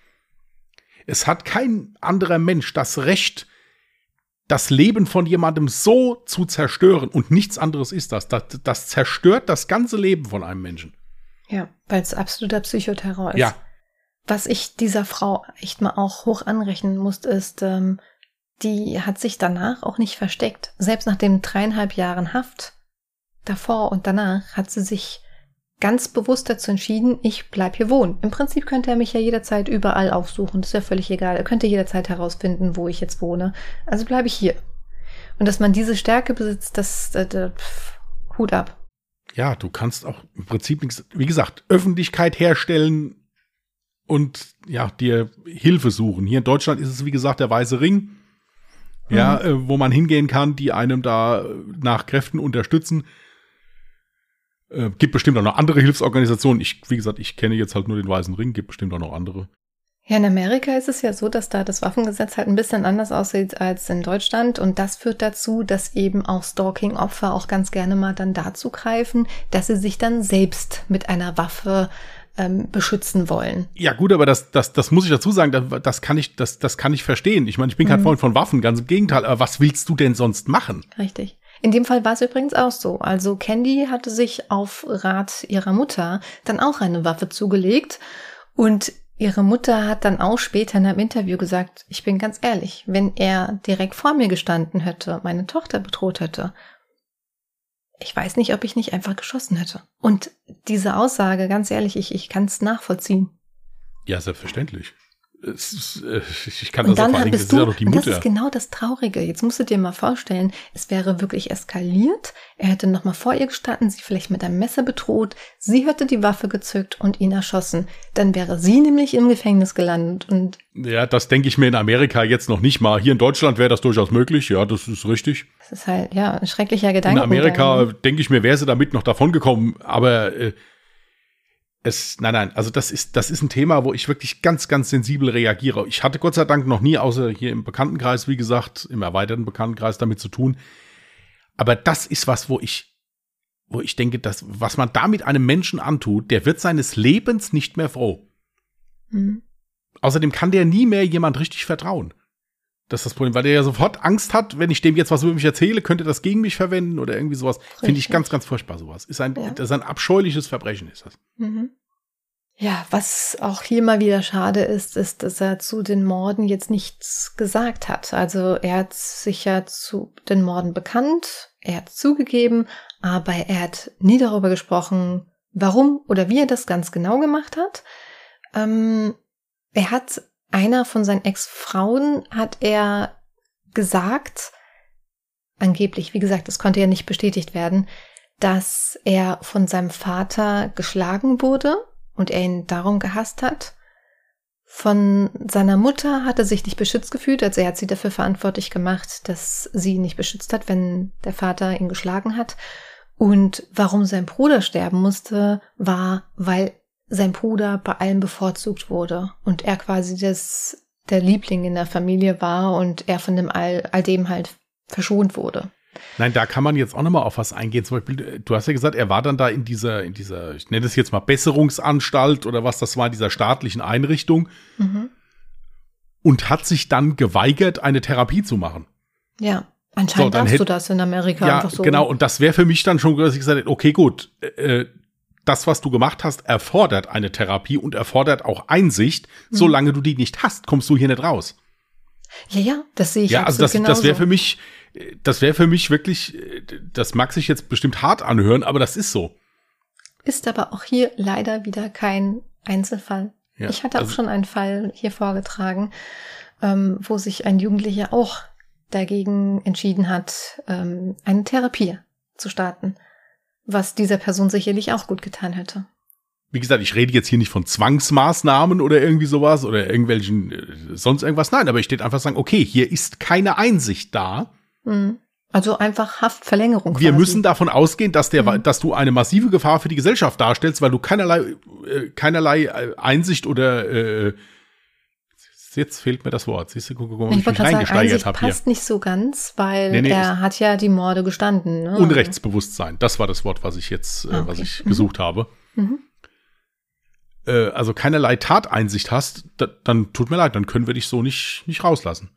Es hat kein anderer Mensch das Recht, das Leben von jemandem so zu zerstören. Und nichts anderes ist das. Das, das zerstört das ganze Leben von einem Menschen. Ja, weil es absoluter Psychoterror ist. Ja, was ich dieser Frau echt mal auch hoch anrechnen muss, ist, ähm, die hat sich danach auch nicht versteckt. Selbst nach den dreieinhalb Jahren Haft davor und danach hat sie sich ganz bewusst dazu entschieden, ich bleib hier wohnen. Im Prinzip könnte er mich ja jederzeit überall aufsuchen. Das ist ja völlig egal. Er könnte jederzeit herausfinden, wo ich jetzt wohne. Also bleibe ich hier. Und dass man diese Stärke besitzt, das, das, das pff, Hut ab. Ja, du kannst auch im Prinzip nichts, wie gesagt, Öffentlichkeit herstellen, und ja, dir Hilfe suchen. Hier in Deutschland ist es, wie gesagt, der Weiße Ring, mhm. ja, äh, wo man hingehen kann, die einem da nach Kräften unterstützen. Äh, gibt bestimmt auch noch andere Hilfsorganisationen. Ich, wie gesagt, ich kenne jetzt halt nur den Weißen Ring, gibt bestimmt auch noch andere. Ja, in Amerika ist es ja so, dass da das Waffengesetz halt ein bisschen anders aussieht als in Deutschland und das führt dazu, dass eben auch Stalking-Opfer auch ganz gerne mal dann dazu greifen, dass sie sich dann selbst mit einer Waffe ähm, beschützen wollen. Ja, gut, aber das, das, das muss ich dazu sagen, das, das kann ich, das, das kann ich verstehen. Ich meine, ich bin kein mhm. Freund von Waffen, ganz im Gegenteil, aber was willst du denn sonst machen? Richtig. In dem Fall war es übrigens auch so. Also Candy hatte sich auf Rat ihrer Mutter dann auch eine Waffe zugelegt und ihre Mutter hat dann auch später in einem Interview gesagt, ich bin ganz ehrlich, wenn er direkt vor mir gestanden hätte, meine Tochter bedroht hätte, ich weiß nicht, ob ich nicht einfach geschossen hätte. Und diese Aussage, ganz ehrlich, ich, ich kann es nachvollziehen. Ja, selbstverständlich. Ist, äh, ich kann und das dann bist das du, ist ja doch die und Mutter. das ist genau das Traurige. Jetzt musst du dir mal vorstellen, es wäre wirklich eskaliert. Er hätte nochmal vor ihr gestanden, sie vielleicht mit einem Messer bedroht. Sie hätte die Waffe gezückt und ihn erschossen. Dann wäre sie nämlich im Gefängnis gelandet und ja, das denke ich mir in Amerika jetzt noch nicht mal. Hier in Deutschland wäre das durchaus möglich. Ja, das ist richtig. es ist halt, ja, ein schrecklicher In Gedanke. Amerika denke ich mir, wäre sie damit noch davon gekommen. Aber äh, es, nein, nein, also das ist, das ist ein Thema, wo ich wirklich ganz, ganz sensibel reagiere. Ich hatte Gott sei Dank noch nie, außer hier im Bekanntenkreis, wie gesagt, im erweiterten Bekanntenkreis damit zu tun. Aber das ist was, wo ich, wo ich denke, dass, was man da mit einem Menschen antut, der wird seines Lebens nicht mehr froh. Mhm. Außerdem kann der nie mehr jemand richtig vertrauen. Das ist das Problem, weil der ja sofort Angst hat, wenn ich dem jetzt was über mich erzähle, könnte das gegen mich verwenden oder irgendwie sowas. Finde ich ganz, ganz furchtbar sowas. Ist ein, Ja. das ist ein abscheuliches Verbrechen, ist das. Mhm. Ja, was auch hier mal wieder schade ist, ist, dass er zu den Morden jetzt nichts gesagt hat. Also er hat sich ja zu den Morden bekannt, er hat zugegeben, aber er hat nie darüber gesprochen, warum oder wie er das ganz genau gemacht hat. Ähm, er hat einer von seinen Ex-Frauen hat er gesagt, angeblich, wie gesagt, das konnte ja nicht bestätigt werden, dass er von seinem Vater geschlagen wurde und er ihn darum gehasst hat. Von seiner Mutter hat er sich nicht beschützt gefühlt, also er hat sie dafür verantwortlich gemacht, dass sie ihn nicht beschützt hat, wenn der Vater ihn geschlagen hat. Und warum sein Bruder sterben musste, war, weil sein Bruder bei allem bevorzugt wurde und er quasi das, der Liebling in der Familie war und er von dem all, all dem halt verschont wurde. Nein, da kann man jetzt auch nochmal auf was eingehen. Zum Beispiel, äh, du hast ja gesagt, er war dann da in dieser, in dieser, ich nenne es jetzt mal Besserungsanstalt oder was das war, in dieser staatlichen Einrichtung Mhm. und hat sich dann geweigert, eine Therapie zu machen. Ja, anscheinend So, darfst hätt- du das in Amerika ja, einfach so. genau. Und das wäre für mich dann schon, dass ich gesagt hätte, okay, gut, äh, das, was du gemacht hast, erfordert eine Therapie und erfordert auch Einsicht. Mhm. Solange du die nicht hast, kommst du hier nicht raus. Ja, ja, das sehe ich Ja, also das, das wäre für mich, das wäre für mich wirklich, das mag sich jetzt bestimmt hart anhören, aber das ist so. Ist aber auch hier leider wieder kein Einzelfall. Ja, ich hatte auch also- schon einen Fall hier vorgetragen, ähm, wo sich ein Jugendlicher auch dagegen entschieden hat, ähm, eine Therapie zu starten, was dieser Person sicherlich auch gut getan hätte. Wie gesagt, ich rede jetzt hier nicht von Zwangsmaßnahmen oder irgendwie sowas oder irgendwelchen äh, sonst irgendwas. Nein, aber ich steht einfach sagen, okay, hier ist keine Einsicht da. Mhm. Also einfach Haftverlängerung. Wir quasi. müssen davon ausgehen, dass der, Mhm. dass du eine massive Gefahr für die Gesellschaft darstellst, weil du keinerlei, äh, keinerlei äh, Einsicht oder äh, jetzt fehlt mir das Wort. Siehst du, guck, guck, guck, wie Ich ich mich reingesteigert habe hier. passt nicht so ganz, weil Nee, nee, er hat ja die Morde gestanden. Ne? Unrechtsbewusstsein, das war das Wort, was ich jetzt, äh, Ah, was okay. ich Mhm. gesucht habe. Mhm. Äh, also keinerlei Tateinsicht hast, da, dann tut mir leid, dann können wir dich so nicht, nicht rauslassen.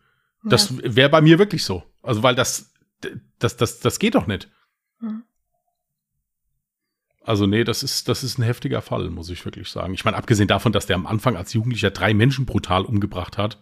Das Ja. wäre bei mir wirklich so. Also, weil das, das, das, das geht doch nicht. Mhm. Also, nee, das ist, das ist ein heftiger Fall, muss ich wirklich sagen. Ich meine, abgesehen davon, dass der am Anfang als Jugendlicher drei Menschen brutal umgebracht hat,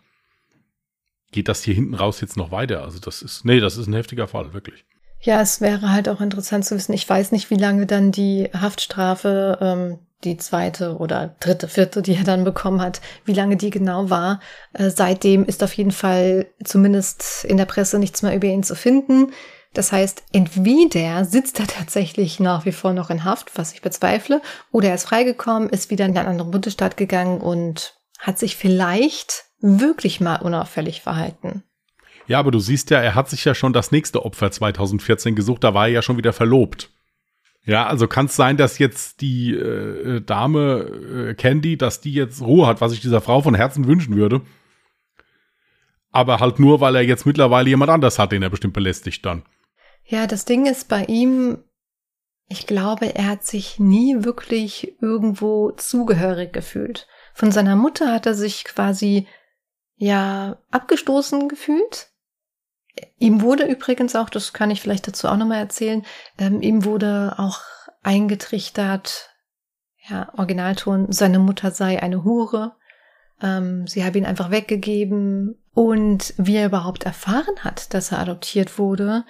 geht das hier hinten raus jetzt noch weiter. Also, das ist, nee, das ist ein heftiger Fall, wirklich. Ja, es wäre halt auch interessant zu wissen. Ich weiß nicht, wie lange dann die Haftstrafe, ähm, die zweite oder dritte, vierte, die er dann bekommen hat, wie lange die genau war. Äh, seitdem ist auf jeden Fall zumindest in der Presse nichts mehr über ihn zu finden. Das heißt, entweder sitzt er tatsächlich nach wie vor noch in Haft, was ich bezweifle, oder er ist freigekommen, ist wieder in einen anderen Bundesstaat gegangen und hat sich vielleicht wirklich mal unauffällig verhalten. Ja, aber du siehst ja, er hat sich ja schon das nächste Opfer 2014 gesucht, da war er ja schon wieder verlobt. Ja, also kann es sein, dass jetzt die äh, Dame äh, Candy, dass die jetzt Ruhe hat, was ich dieser Frau von Herzen wünschen würde. Aber halt nur, weil er jetzt mittlerweile jemand anders hat, den er bestimmt belästigt dann. Ja, das Ding ist bei ihm, ich glaube, er hat sich nie wirklich irgendwo zugehörig gefühlt. Von seiner Mutter hat er sich quasi ja abgestoßen gefühlt. Ihm wurde übrigens auch, das kann ich vielleicht dazu auch nochmal erzählen, ähm, ihm wurde auch eingetrichtert, ja, Originalton, seine Mutter sei eine Hure. Ähm, sie habe ihn einfach weggegeben. Und wie er überhaupt erfahren hat, dass er adoptiert wurde,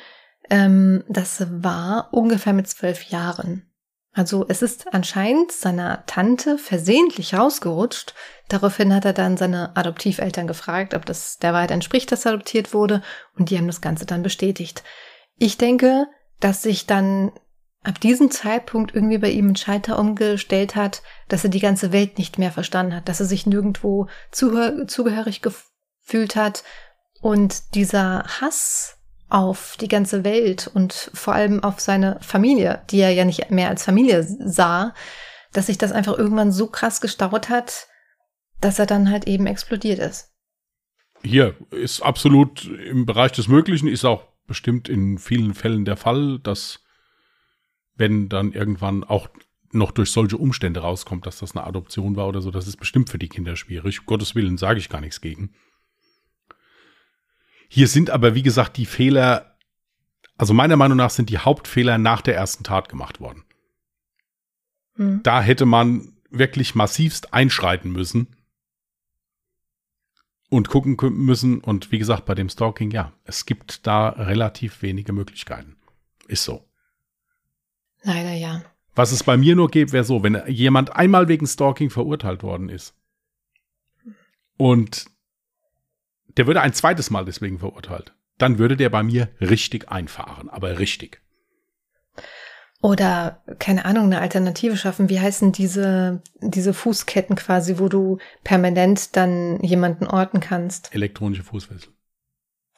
ähm, das war ungefähr mit zwölf Jahren. Also es ist anscheinend seiner Tante versehentlich rausgerutscht. Daraufhin hat er dann seine Adoptiveltern gefragt, ob das der Wahrheit entspricht, dass er adoptiert wurde, und die haben das Ganze dann bestätigt. Ich denke, dass sich dann ab diesem Zeitpunkt irgendwie bei ihm ein Schalter umgestellt hat, dass er die ganze Welt nicht mehr verstanden hat, dass er sich nirgendwo zugehörig gefühlt hat und dieser Hass auf die ganze Welt und vor allem auf seine Familie, die er ja nicht mehr als Familie sah, dass sich das einfach irgendwann so krass gestaut hat, dass er dann halt eben explodiert ist. Hier ist absolut im Bereich des Möglichen, ist auch bestimmt in vielen Fällen der Fall, dass wenn dann irgendwann auch noch durch solche Umstände rauskommt, dass das eine Adoption war oder so, das ist bestimmt für die Kinder schwierig. Gottes Willen sage ich gar nichts gegen. Hier sind aber, wie gesagt, die Fehler, also meiner Meinung nach sind die Hauptfehler nach der ersten Tat gemacht worden. Hm. Da hätte man wirklich massivst einschreiten müssen und gucken müssen. Und wie gesagt, bei dem Stalking, ja, es gibt da relativ wenige Möglichkeiten. Ist so. Leider ja. Was es bei mir nur gäbe, wäre so, wenn jemand einmal wegen Stalking verurteilt worden ist und der würde ein zweites Mal deswegen verurteilt, dann würde der bei mir richtig einfahren, aber richtig. Oder, keine Ahnung, eine Alternative schaffen. Wie heißen diese, diese Fußketten quasi, wo du permanent dann jemanden orten kannst? Elektronische Fußfessel.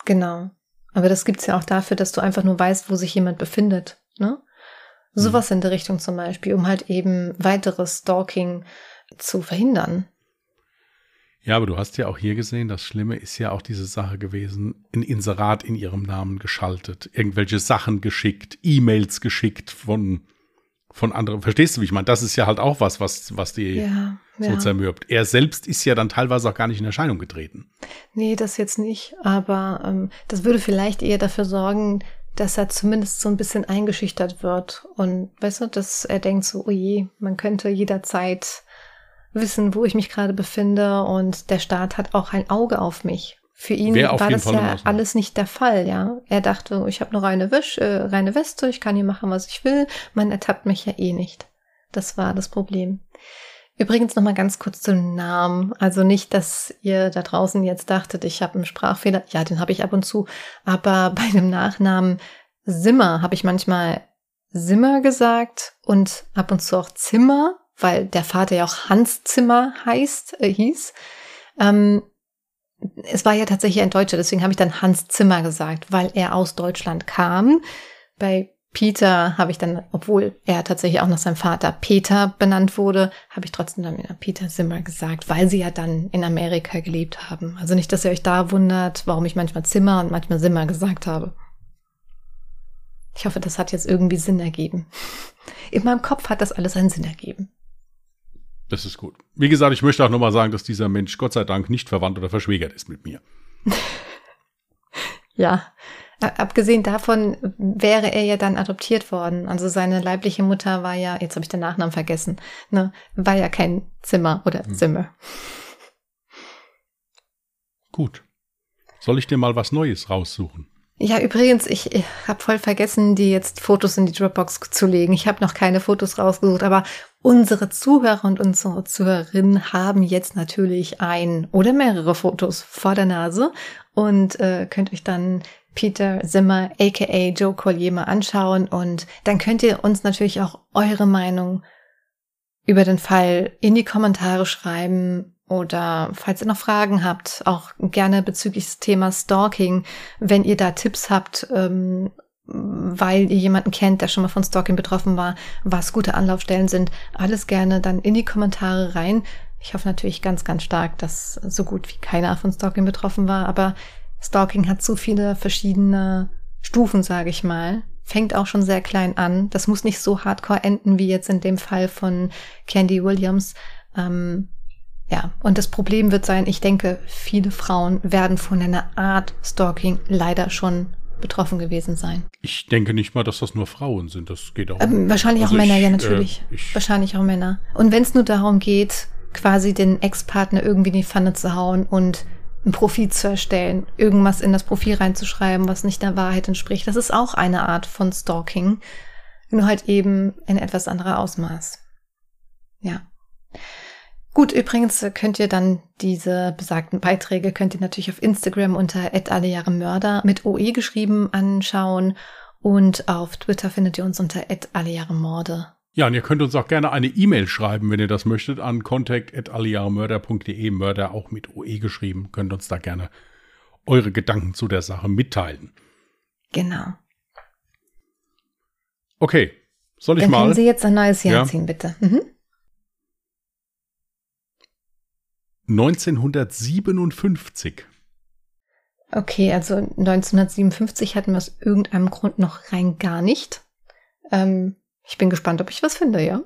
Genau. Aber das gibt's ja auch dafür, dass du einfach nur weißt, wo sich jemand befindet. Ne? Sowas hm. in der Richtung zum Beispiel, um halt eben weiteres Stalking zu verhindern. Ja, aber du hast ja auch hier gesehen, das Schlimme ist ja auch diese Sache gewesen, ein Inserat in ihrem Namen geschaltet, irgendwelche Sachen geschickt, E-Mails geschickt von, von anderen. Verstehst du, wie ich meine? Das ist ja halt auch was, was, was die ja, so ja. zermürbt. Er selbst ist ja dann teilweise auch gar nicht in Erscheinung getreten. Nee, das jetzt nicht. Aber ähm, das würde vielleicht eher dafür sorgen, dass er zumindest so ein bisschen eingeschüchtert wird. Und weißt du, dass er denkt so, oh je, man könnte jederzeit wissen, wo ich mich gerade befinde und der Staat hat auch ein Auge auf mich. Für ihn war das Fall ja alles nicht der Fall, ja. Er dachte, ich habe eine reine, Wisch, äh, reine Weste, ich kann hier machen, was ich will. Man ertappt mich ja eh nicht. Das war das Problem. Übrigens noch mal ganz kurz zum Namen. Also nicht, dass ihr da draußen jetzt dachtet, ich habe einen Sprachfehler. Ja, den habe ich ab und zu. Aber <laughs> bei dem Nachnamen Simmer habe ich manchmal Simmer gesagt und ab und zu auch Zimmer weil der Vater ja auch Hans Zimmer heißt, äh, hieß. Ähm, es war ja tatsächlich ein Deutscher, deswegen habe ich dann Hans Zimmer gesagt, weil er aus Deutschland kam. Bei Peter habe ich dann, obwohl er tatsächlich auch nach seinem Vater Peter benannt wurde, habe ich trotzdem dann Peter Zimmer gesagt, weil sie ja dann in Amerika gelebt haben. Also nicht, dass ihr euch da wundert, warum ich manchmal Zimmer und manchmal Zimmer gesagt habe. Ich hoffe, das hat jetzt irgendwie Sinn ergeben. In meinem Kopf hat das alles einen Sinn ergeben. Das ist gut. Wie gesagt, ich möchte auch nochmal sagen, dass dieser Mensch Gott sei Dank nicht verwandt oder verschwägert ist mit mir. <laughs> ja. Abgesehen davon wäre er ja dann adoptiert worden. Also seine leibliche Mutter war ja, jetzt habe ich den Nachnamen vergessen, ne, war ja kein Zimmer oder hm. Zimmer. Gut. Soll ich dir mal was Neues raussuchen? Ja, übrigens, ich, habe voll vergessen, die jetzt Fotos in die Dropbox zu legen. Ich habe noch keine Fotos rausgesucht, aber unsere Zuhörer und unsere Zuhörerinnen haben jetzt natürlich ein oder mehrere Fotos vor der Nase. Und äh, könnt euch dann Peter Zimmer, aka Joe Collier, mal anschauen. Und dann könnt ihr uns natürlich auch eure Meinung über den Fall in die Kommentare schreiben oder falls ihr noch Fragen habt, auch gerne bezüglich des Themas Stalking, wenn ihr da Tipps habt, ähm, weil ihr jemanden kennt, der schon mal von Stalking betroffen war, was gute Anlaufstellen sind, alles gerne dann in die Kommentare rein. Ich hoffe natürlich ganz, ganz stark, dass so gut wie keiner von Stalking betroffen war, aber Stalking hat so viele verschiedene Stufen, sage ich mal. Fängt auch schon sehr klein an. Das muss nicht so hardcore enden wie jetzt in dem Fall von Candy Williams. Ähm, Ja, und das Problem wird sein, ich denke, viele Frauen werden von einer Art Stalking leider schon betroffen gewesen sein. Ich denke nicht mal, dass das nur Frauen sind. Das geht auch. Ähm, wahrscheinlich Also auch Männer, ich, ja äh, natürlich. ich- wahrscheinlich auch Männer. Und wenn es nur darum geht, quasi den Ex-Partner irgendwie in die Pfanne zu hauen und ein Profil zu erstellen, irgendwas in das Profil reinzuschreiben, was nicht der Wahrheit entspricht, das ist auch eine Art von Stalking. Nur halt eben in etwas anderer Ausmaß. Ja. Gut, übrigens könnt ihr dann diese besagten Beiträge könnt ihr natürlich auf Instagram unter @allejahremörder mit OE geschrieben anschauen und auf Twitter findet ihr uns unter @allejahremorde. Ja, und ihr könnt uns auch gerne eine E-Mail schreiben, wenn ihr das möchtet, an contact.alliarmörder.de, Mörder auch mit OE geschrieben. Könnt uns da gerne eure Gedanken zu der Sache mitteilen. Genau. Okay, soll ich Dann können mal? Sie jetzt ein neues Jahr Ja. ziehen, bitte. Mhm. 1957. Okay, also 1957 hatten wir aus irgendeinem Grund noch rein gar nicht. Ähm, ich bin gespannt, ob ich was finde, ja?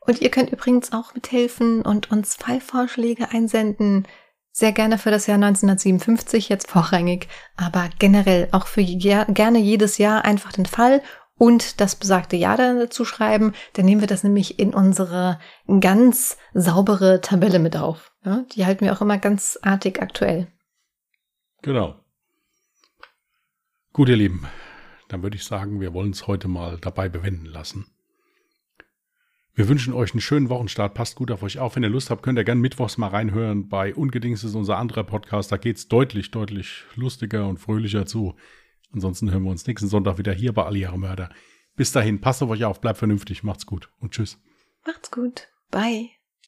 Und ihr könnt übrigens auch mithelfen und uns Fallvorschläge einsenden. Sehr gerne für das Jahr 1957, jetzt vorrangig, aber generell auch für gerne jedes Jahr einfach den Fall und das besagte dann dazu schreiben. Dann nehmen wir das nämlich in unsere ganz saubere Tabelle mit auf. Ja, die halten wir auch immer ganz artig aktuell. Genau. Gut, ihr Lieben, dann würde ich sagen, wir wollen es heute mal dabei bewenden lassen. Wir wünschen euch einen schönen Wochenstart. Passt gut auf euch auf. Wenn ihr Lust habt, könnt ihr gerne mittwochs mal reinhören. Bei Ungedings ist unser anderer Podcast. Da geht's deutlich, deutlich lustiger und fröhlicher zu. Ansonsten hören wir uns nächsten Sonntag wieder hier bei Alle Jahre Mörder. Bis dahin, passt auf euch auf, bleibt vernünftig, macht's gut und tschüss. Macht's gut. Bye.